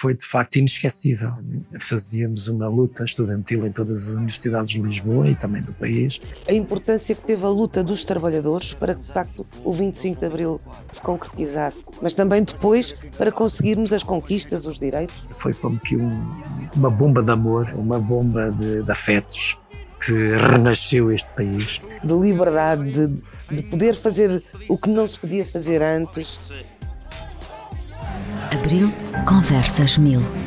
foi de facto inesquecível. Fazíamos uma luta estudantil em todas as universidades de Lisboa e também do país. A importância que teve a luta dos trabalhadores para que de facto o 25 de Abril se concretizasse, mas também depois para conseguirmos as conquistas, os direitos. Foi como que um, uma bomba de amor, uma bomba de, de afetos que renasceu este país. De liberdade, de, de poder fazer o que não se podia fazer antes. Abril Conversas Mil.